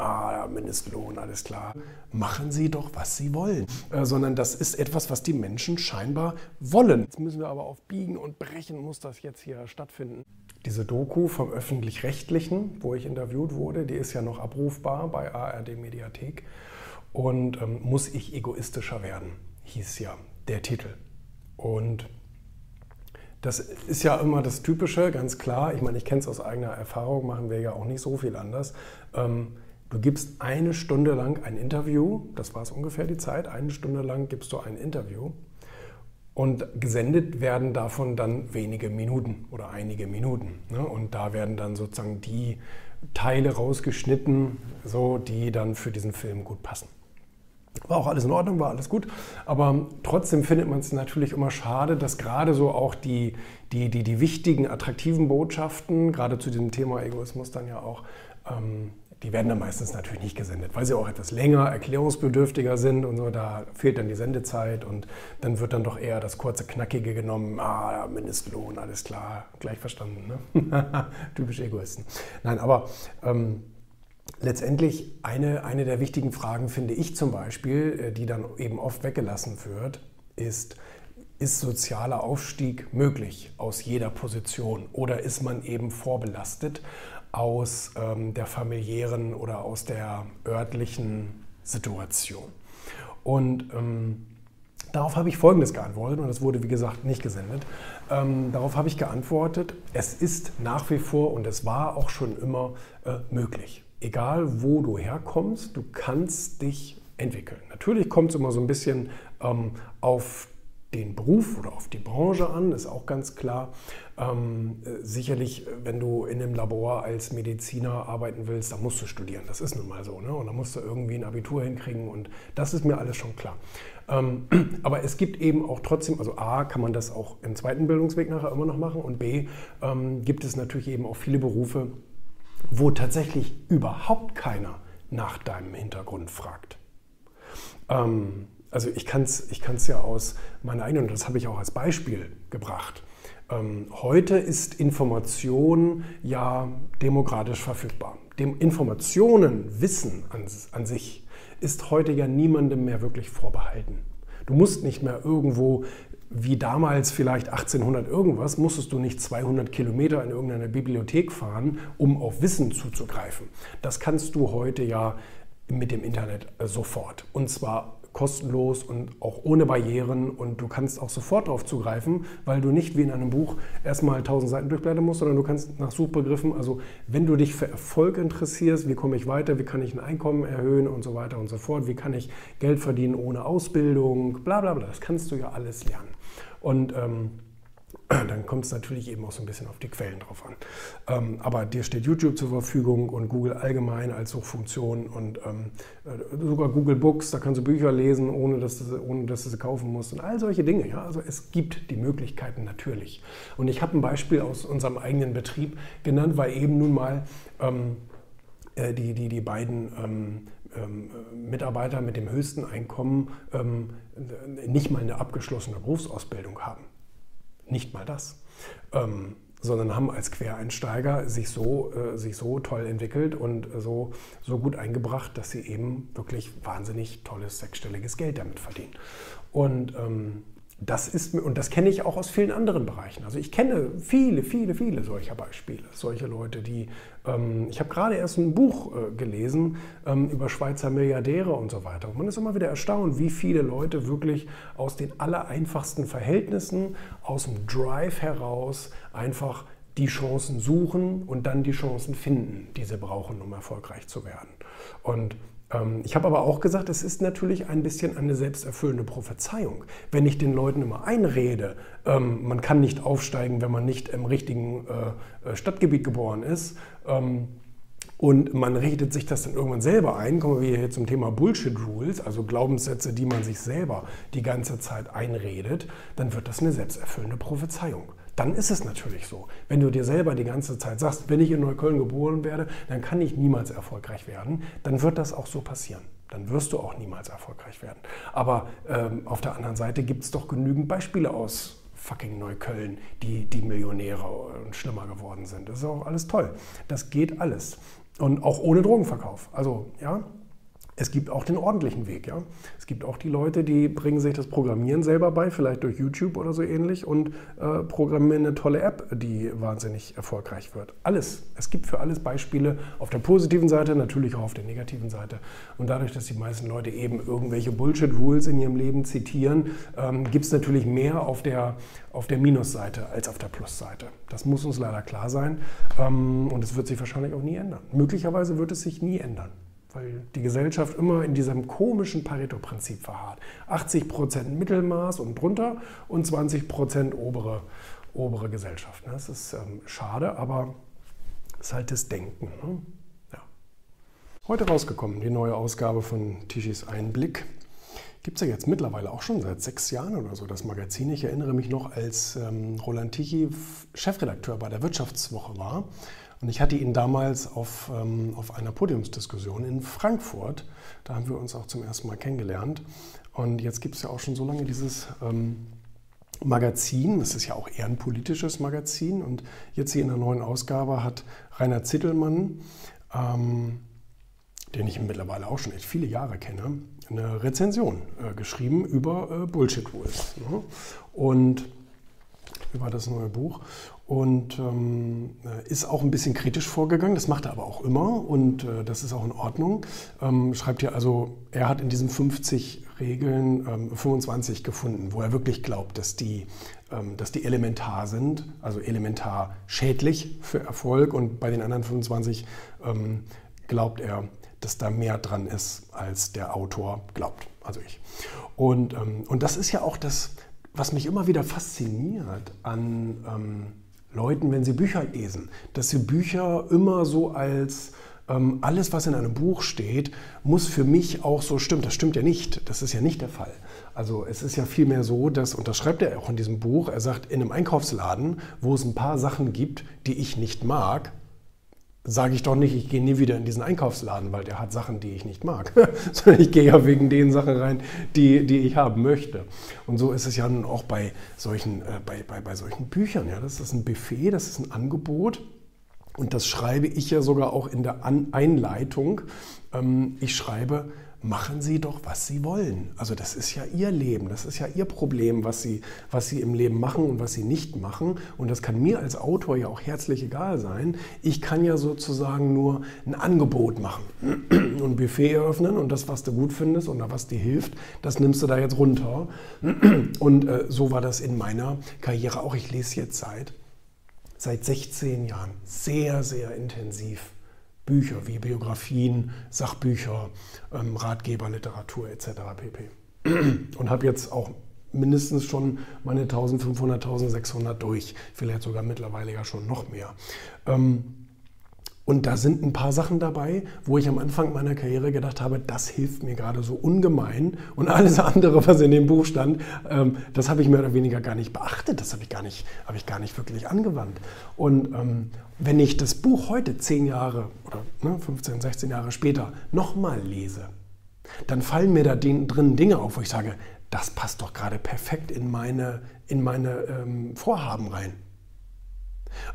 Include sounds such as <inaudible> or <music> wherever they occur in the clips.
ah, Mindestlohn, alles klar. Machen Sie doch, was Sie wollen. Äh, sondern das ist etwas, was die Menschen scheinbar wollen. Jetzt müssen wir aber auf Biegen und Brechen, muss das jetzt hier stattfinden. Diese Doku vom Öffentlich-Rechtlichen, wo ich interviewt wurde, die ist ja noch abrufbar bei ARD Mediathek. Und ähm, muss ich egoistischer werden, hieß ja der Titel. Und das ist ja immer das Typische, ganz klar. Ich meine, ich kenne es aus eigener Erfahrung, machen wir ja auch nicht so viel anders. Ähm, du gibst eine Stunde lang ein Interview, das war es ungefähr die Zeit, eine Stunde lang gibst du ein Interview und gesendet werden davon dann wenige Minuten oder einige Minuten. Ne? Und da werden dann sozusagen die Teile rausgeschnitten, so, die dann für diesen Film gut passen. War auch alles in Ordnung, war alles gut. Aber trotzdem findet man es natürlich immer schade, dass gerade so auch die, die, die, die wichtigen, attraktiven Botschaften, gerade zu diesem Thema Egoismus dann ja auch, ähm, die werden dann meistens natürlich nicht gesendet, weil sie auch etwas länger, erklärungsbedürftiger sind und so. Da fehlt dann die Sendezeit und dann wird dann doch eher das kurze, knackige genommen. Ah, Mindestlohn, alles klar, gleich verstanden. Ne? <laughs> Typisch Egoisten. Nein, aber. Ähm, letztendlich eine, eine der wichtigen Fragen, finde ich zum Beispiel, äh, die dann eben oft weggelassen wird, ist, ist sozialer Aufstieg möglich aus jeder Position oder ist man eben vorbelastet aus ähm, der familiären oder aus der örtlichen Situation? Und ähm, darauf habe ich Folgendes geantwortet und das wurde wie gesagt nicht gesendet. Ähm, darauf habe ich geantwortet, es ist nach wie vor und es war auch schon immer äh, möglich egal wo du herkommst, du kannst dich entwickeln. Natürlich kommt es immer so ein bisschen ähm, auf den Beruf oder auf die Branche an, ist auch ganz klar. Ähm, äh, sicherlich, wenn du in einem Labor als Mediziner arbeiten willst, dann musst du studieren. Das ist nun mal so. Ne? Und dann musst du irgendwie ein Abitur hinkriegen und das ist mir alles schon klar. Ähm, <clears throat> aber es gibt eben auch trotzdem, also A, kann man das auch im zweiten Bildungsweg nachher immer noch machen und B, ähm, gibt es natürlich eben auch viele Berufe, wo tatsächlich überhaupt keiner nach deinem Hintergrund fragt. Ähm, also ich kann es ich kann's ja aus meiner eigenen, und das habe ich auch als Beispiel gebracht. Ähm, heute ist Information ja demokratisch verfügbar. Dem Informationen, Wissen an, an sich ist heute ja niemandem mehr wirklich vorbehalten. Du musst nicht mehr irgendwo wie damals vielleicht 1800 irgendwas, musstest du nicht 200 Kilometer in irgendeine Bibliothek fahren, um auf Wissen zuzugreifen. Das kannst du heute ja mit dem Internet äh, sofort. Und zwar kostenlos und auch ohne Barrieren und du kannst auch sofort darauf zugreifen, weil du nicht wie in einem Buch erstmal 1000 Seiten durchblättern musst, sondern du kannst nach Suchbegriffen, also wenn du dich für Erfolg interessierst, wie komme ich weiter, wie kann ich ein Einkommen erhöhen und so weiter und so fort, wie kann ich Geld verdienen ohne Ausbildung, bla bla bla, das kannst du ja alles lernen. Und ähm, dann kommt es natürlich eben auch so ein bisschen auf die Quellen drauf an. Ähm, aber dir steht YouTube zur Verfügung und Google allgemein als Suchfunktion und ähm, äh, sogar Google Books, da kannst du Bücher lesen, ohne dass, du, ohne dass du sie kaufen musst und all solche Dinge. Ja? Also es gibt die Möglichkeiten natürlich. Und ich habe ein Beispiel aus unserem eigenen Betrieb genannt, weil eben nun mal ähm, äh, die, die, die beiden ähm, ähm, Mitarbeiter mit dem höchsten Einkommen ähm, nicht mal eine abgeschlossene Berufsausbildung haben. Nicht mal das. Ähm, sondern haben als Quereinsteiger sich so, äh, sich so toll entwickelt und so, so gut eingebracht, dass sie eben wirklich wahnsinnig tolles sechsstelliges Geld damit verdienen. Und ähm, das ist und das kenne ich auch aus vielen anderen Bereichen. Also ich kenne viele, viele, viele solcher Beispiele, solche Leute, die ähm, ich habe gerade erst ein Buch äh, gelesen ähm, über Schweizer Milliardäre und so weiter. Und man ist immer wieder erstaunt, wie viele Leute wirklich aus den allereinfachsten Verhältnissen, aus dem Drive heraus einfach die Chancen suchen und dann die Chancen finden, die sie brauchen, um erfolgreich zu werden. Und ich habe aber auch gesagt, es ist natürlich ein bisschen eine selbsterfüllende Prophezeiung. Wenn ich den Leuten immer einrede, ähm, man kann nicht aufsteigen, wenn man nicht im richtigen äh, äh, Stadtgebiet geboren ist, ähm, und man redet sich das dann irgendwann selber ein, kommen wir hier zum Thema Bullshit Rules, also Glaubenssätze, die man sich selber die ganze Zeit einredet, dann wird das eine selbsterfüllende Prophezeiung dann ist es natürlich so. Wenn du dir selber die ganze Zeit sagst, wenn ich in Neukölln geboren werde, dann kann ich niemals erfolgreich werden, dann wird das auch so passieren. Dann wirst du auch niemals erfolgreich werden. Aber ähm, auf der anderen Seite gibt es doch genügend Beispiele aus fucking Neukölln, die, die Millionäre und schlimmer geworden sind. Das ist auch alles toll. Das geht alles. Und auch ohne Drogenverkauf. Also, ja, es gibt auch den ordentlichen Weg. Ja? Es gibt auch die Leute, die bringen sich das Programmieren selber bei, vielleicht durch YouTube oder so ähnlich, und äh, programmieren eine tolle App, die wahnsinnig erfolgreich wird. Alles. Es gibt für alles Beispiele auf der positiven Seite, natürlich auch auf der negativen Seite. Und dadurch, dass die meisten Leute eben irgendwelche Bullshit-Rules in ihrem Leben zitieren, ähm, gibt es natürlich mehr auf der, auf der Minusseite als auf der Plusseite. Das muss uns leider klar sein. Ähm, und es wird sich wahrscheinlich auch nie ändern. Möglicherweise wird es sich nie ändern weil die Gesellschaft immer in diesem komischen Pareto-Prinzip verharrt. 80% Mittelmaß und drunter und 20 obere, obere Gesellschaft. Das ist ähm, schade, aber es ist halt das Denken. Ne? Ja. Heute rausgekommen, die neue Ausgabe von Tischis Einblick. Gibt es ja jetzt mittlerweile auch schon seit sechs Jahren oder so, das Magazin. Ich erinnere mich noch, als ähm, Roland Tichy Chefredakteur bei der Wirtschaftswoche war und ich hatte ihn damals auf, ähm, auf einer Podiumsdiskussion in Frankfurt. Da haben wir uns auch zum ersten Mal kennengelernt. Und jetzt gibt es ja auch schon so lange dieses ähm, Magazin. Das ist ja auch eher ein politisches Magazin. Und jetzt hier in der neuen Ausgabe hat Rainer Zittelmann, ähm, den ich mittlerweile auch schon echt viele Jahre kenne, eine Rezension äh, geschrieben über äh, Bullshit Rules. Ne? Und über das neue Buch und ähm, ist auch ein bisschen kritisch vorgegangen. Das macht er aber auch immer und äh, das ist auch in Ordnung. Ähm, schreibt hier also, er hat in diesen 50 Regeln ähm, 25 gefunden, wo er wirklich glaubt, dass die, ähm, dass die elementar sind, also elementar schädlich für Erfolg und bei den anderen 25 ähm, glaubt er, dass da mehr dran ist, als der Autor glaubt, also ich. Und, ähm, und das ist ja auch das, was mich immer wieder fasziniert an Leuten, wenn sie Bücher lesen, dass sie Bücher immer so als ähm, alles, was in einem Buch steht, muss für mich auch so stimmen. Das stimmt ja nicht. Das ist ja nicht der Fall. Also es ist ja vielmehr so, dass, und das schreibt er auch in diesem Buch, er sagt, in einem Einkaufsladen, wo es ein paar Sachen gibt, die ich nicht mag, sage ich doch nicht, ich gehe nie wieder in diesen Einkaufsladen, weil der hat Sachen, die ich nicht mag, <laughs> sondern ich gehe ja wegen den Sachen rein, die, die ich haben möchte. Und so ist es ja nun auch bei solchen, äh, bei, bei, bei solchen Büchern. Ja? Das ist ein Buffet, das ist ein Angebot. Und das schreibe ich ja sogar auch in der An Einleitung. Ähm, ich schreibe, machen Sie doch, was Sie wollen. Also das ist ja Ihr Leben, das ist ja Ihr Problem, was Sie, was Sie im Leben machen und was Sie nicht machen. Und das kann mir als Autor ja auch herzlich egal sein. Ich kann ja sozusagen nur ein Angebot machen <clears throat> und ein Buffet eröffnen und das, was du gut findest oder was dir hilft, das nimmst du da jetzt runter. <clears throat> Und äh, so war das in meiner Karriere auch. Ich lese jetzt seit, seit 16 Jahren sehr, sehr intensiv Bücher wie Biografien, Sachbücher, ähm, Ratgeber, Literatur etc. pp. <clears throat> Und habe jetzt auch mindestens schon meine 1500, 1600 durch, vielleicht sogar mittlerweile ja schon noch mehr. Ähm, und da sind ein paar Sachen dabei, wo ich am Anfang meiner Karriere gedacht habe, das hilft mir gerade so ungemein. Und alles andere, was in dem Buch stand, ähm, das habe ich mehr oder weniger gar nicht beachtet. Das habe ich gar nicht, habe ich gar nicht wirklich angewandt. Und ähm, wenn ich das Buch heute, zehn Jahre oder ne, 15, 16 Jahre später, nochmal lese, dann fallen mir da drin Dinge auf, wo ich sage, das passt doch gerade perfekt in meine, in meine ähm, Vorhaben rein.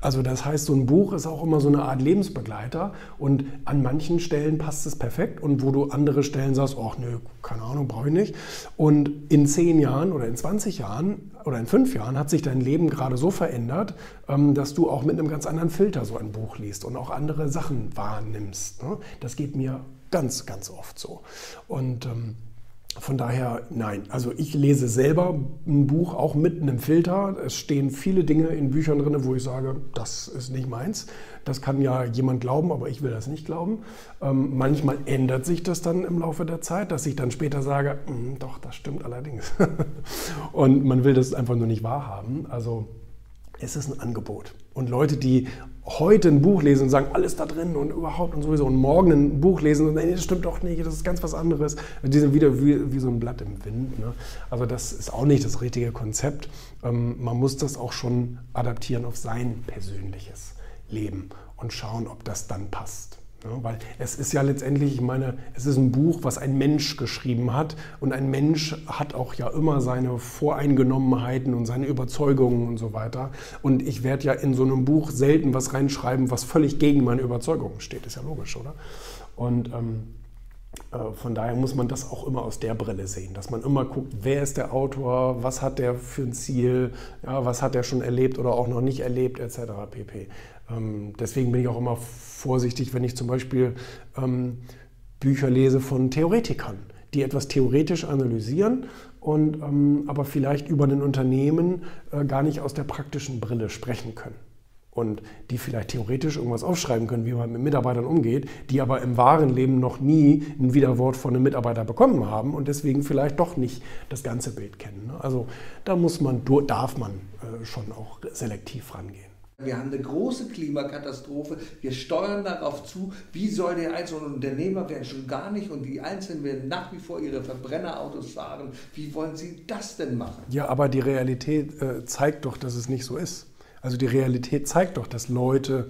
Also das heißt, so ein Buch ist auch immer so eine Art Lebensbegleiter und an manchen Stellen passt es perfekt und wo du andere Stellen sagst, ach nö, keine Ahnung, brauche ich nicht. Und in zehn Jahren oder in 20 Jahren oder in fünf Jahren hat sich dein Leben gerade so verändert, ähm, dass du auch mit einem ganz anderen Filter so ein Buch liest und auch andere Sachen wahrnimmst. Ne? Das geht mir ganz, ganz oft so. Und ähm, von daher, nein. Also ich lese selber ein Buch auch mit einem Filter. Es stehen viele Dinge in Büchern drin, wo ich sage, das ist nicht meins. Das kann ja jemand glauben, aber ich will das nicht glauben. Ähm, manchmal ändert sich das dann im Laufe der Zeit, dass ich dann später sage, hm, doch, das stimmt allerdings. <laughs> Und man will das einfach nur nicht wahrhaben. Also es ist ein Angebot. Und Leute, die heute ein Buch lesen und sagen, alles da drin und überhaupt und sowieso und morgen ein Buch lesen und nee, das stimmt doch nicht, das ist ganz was anderes. Die sind wieder wie, wie so ein Blatt im Wind. Ne? Also das ist auch nicht das richtige Konzept. Ähm, man muss das auch schon adaptieren auf sein persönliches Leben und schauen, ob das dann passt. Ja, weil es ist ja letztendlich, ich meine, es ist ein Buch, was ein Mensch geschrieben hat. Und ein Mensch hat auch ja immer seine Voreingenommenheiten und seine Überzeugungen und so weiter. Und ich werde ja in so einem Buch selten was reinschreiben, was völlig gegen meine Überzeugungen steht. Ist ja logisch, oder? Und ähm, äh, von daher muss man das auch immer aus der Brille sehen, dass man immer guckt, wer ist der Autor, was hat der für ein Ziel, ja, was hat er schon erlebt oder auch noch nicht erlebt, etc. pp. Ähm, deswegen bin ich auch immer vorsichtig, wenn ich zum Beispiel ähm, Bücher lese von Theoretikern, die etwas theoretisch analysieren und ähm, aber vielleicht über ein Unternehmen äh, gar nicht aus der praktischen Brille sprechen können und die vielleicht theoretisch irgendwas aufschreiben können, wie man mit Mitarbeitern umgeht, die aber im wahren Leben noch nie ein Widerwort von einem Mitarbeiter bekommen haben und deswegen vielleicht doch nicht das ganze Bild kennen. Ne? Also da muss man, darf man äh, schon auch selektiv rangehen. Wir haben eine große Klimakatastrophe. Wir steuern darauf zu, wie soll der einzelne Unternehmer werden schon gar nicht und die Einzelnen werden nach wie vor ihre Verbrennerautos fahren. Wie wollen Sie das denn machen? Ja, aber die Realität äh, zeigt doch, dass es nicht so ist. Also die Realität zeigt doch, dass Leute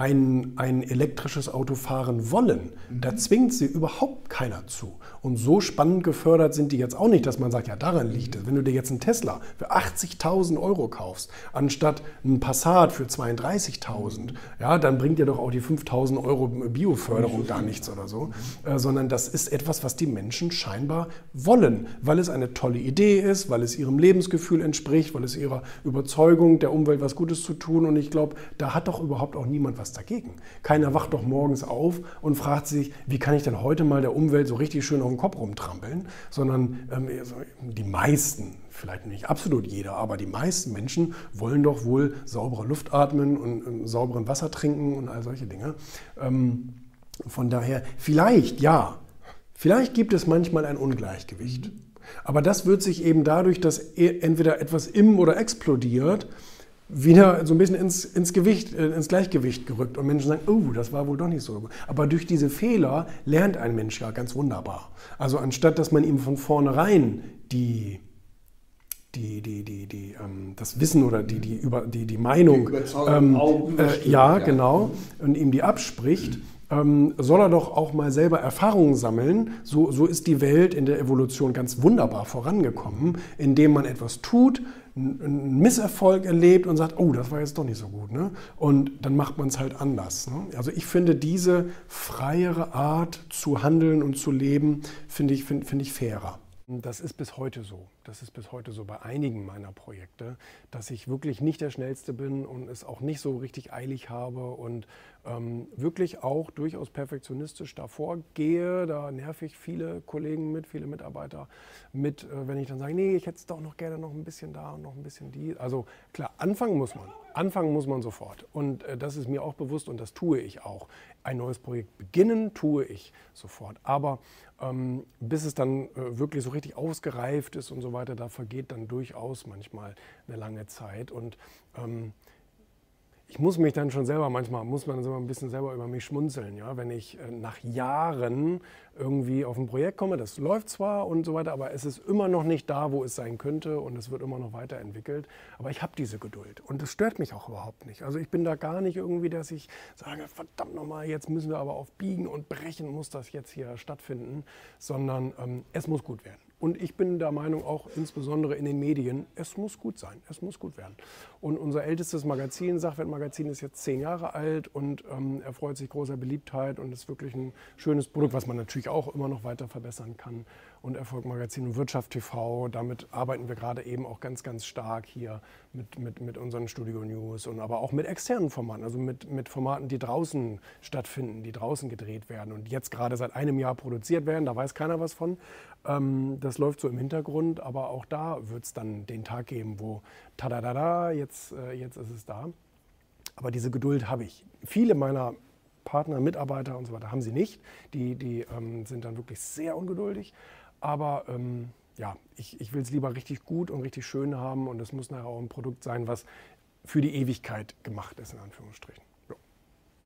ein, ein elektrisches Auto fahren wollen. Da mhm. zwingt sie überhaupt keiner zu. Und so spannend gefördert sind die jetzt auch nicht, dass man sagt, ja, daran liegt es. Wenn du dir jetzt einen Tesla für 80.000 Euro kaufst, anstatt einen Passat für 32.000, ja, dann bringt dir doch auch die 5.000 Euro Bioförderung gar nichts oder so. Äh, sondern das ist etwas, was die Menschen scheinbar wollen, weil es eine tolle Idee ist, weil es ihrem Lebensgefühl entspricht, weil es ihrer Überzeugung, der Umwelt was Gutes zu tun. Und ich glaube, da hat doch überhaupt auch niemand was was dagegen. Keiner wacht doch morgens auf und fragt sich, wie kann ich denn heute mal der Umwelt so richtig schön auf den Kopf rumtrampeln, sondern ähm, die meisten, vielleicht nicht absolut jeder, aber die meisten Menschen wollen doch wohl saubere Luft atmen und ähm, sauberen Wasser trinken und all solche Dinge. Ähm, von daher, vielleicht ja, vielleicht gibt es manchmal ein Ungleichgewicht. Aber das wird sich eben dadurch, dass e, entweder etwas im oder explodiert, wieder so ein bisschen ins, ins, Gewicht, äh, ins Gleichgewicht gerückt und Menschen sagen, oh, das war wohl doch nicht so. Aber durch diese Fehler lernt ein Mensch ja ganz wunderbar. Also anstatt, dass man ihm von vornherein die, die, die, die, die, ähm, das Wissen oder die, die, über, die, die Meinung, ähm, äh, ja, ja, genau, und ihm die abspricht, ähm, soll er doch auch mal selber Erfahrungen sammeln. So, so ist die Welt in der Evolution ganz wunderbar vorangekommen, indem man etwas tut, einen Misserfolg erlebt und sagt, oh, das war jetzt doch nicht so gut. Ne? Und dann macht man es halt anders. Ne? Also ich finde diese freiere Art zu handeln und zu leben, finde ich, find, find ich fairer. Das ist bis heute so. Das ist bis heute so bei einigen meiner Projekte, dass ich wirklich nicht der Schnellste bin und es auch nicht so richtig eilig habe und ähm, wirklich auch durchaus perfektionistisch davor gehe. Da nerv ich viele Kollegen mit, viele Mitarbeiter mit, äh, wenn ich dann sage, nee, ich hätte es doch noch gerne noch ein bisschen da und noch ein bisschen die. Also klar, anfangen muss man. Anfangen muss man sofort. Und äh, das ist mir auch bewusst und das tue ich auch. Ein neues Projekt beginnen tue ich sofort. Aber ähm, bis es dann äh, wirklich so richtig ausgereift ist und so weiter, da vergeht dann durchaus manchmal eine lange Zeit. Und ähm, ich muss mich dann schon selber, manchmal muss man ein bisschen selber über mich schmunzeln, ja, wenn ich äh, nach Jahren irgendwie auf ein Projekt komme, das läuft zwar und so weiter, aber es ist immer noch nicht da, wo es sein könnte und es wird immer noch weiterentwickelt. Aber ich habe diese Geduld und das stört mich auch überhaupt nicht. Also ich bin da gar nicht irgendwie, dass ich sage, verdammt nochmal, jetzt müssen wir aber auf Biegen und Brechen muss das jetzt hier stattfinden, sondern ähm, es muss gut werden. Und ich bin der Meinung, auch insbesondere in den Medien, es muss gut sein, es muss gut werden. Und unser ältestes Magazin, Sachwertmagazin, ist jetzt zehn Jahre alt und ähm, erfreut sich großer Beliebtheit und ist wirklich ein schönes Produkt, was man natürlich auch immer noch weiter verbessern kann und Erfolgmagazin und Wirtschaft TV. Damit arbeiten wir gerade eben auch ganz, ganz stark hier mit, mit, mit unseren Studio News und aber auch mit externen Formaten, also mit, mit Formaten, die draußen stattfinden, die draußen gedreht werden und jetzt gerade seit einem Jahr produziert werden. Da weiß keiner was von. Ähm, das läuft so im Hintergrund, aber auch da wird es dann den Tag geben, wo tadadada, jetzt, äh, jetzt ist es da. Aber diese Geduld habe ich. Viele meiner Partner, Mitarbeiter und so weiter haben sie nicht. Die, die ähm, sind dann wirklich sehr ungeduldig. Aber ähm, ja, ich, ich will es lieber richtig gut und richtig schön haben und es muss nachher auch ein Produkt sein, was für die Ewigkeit gemacht ist, in Anführungsstrichen.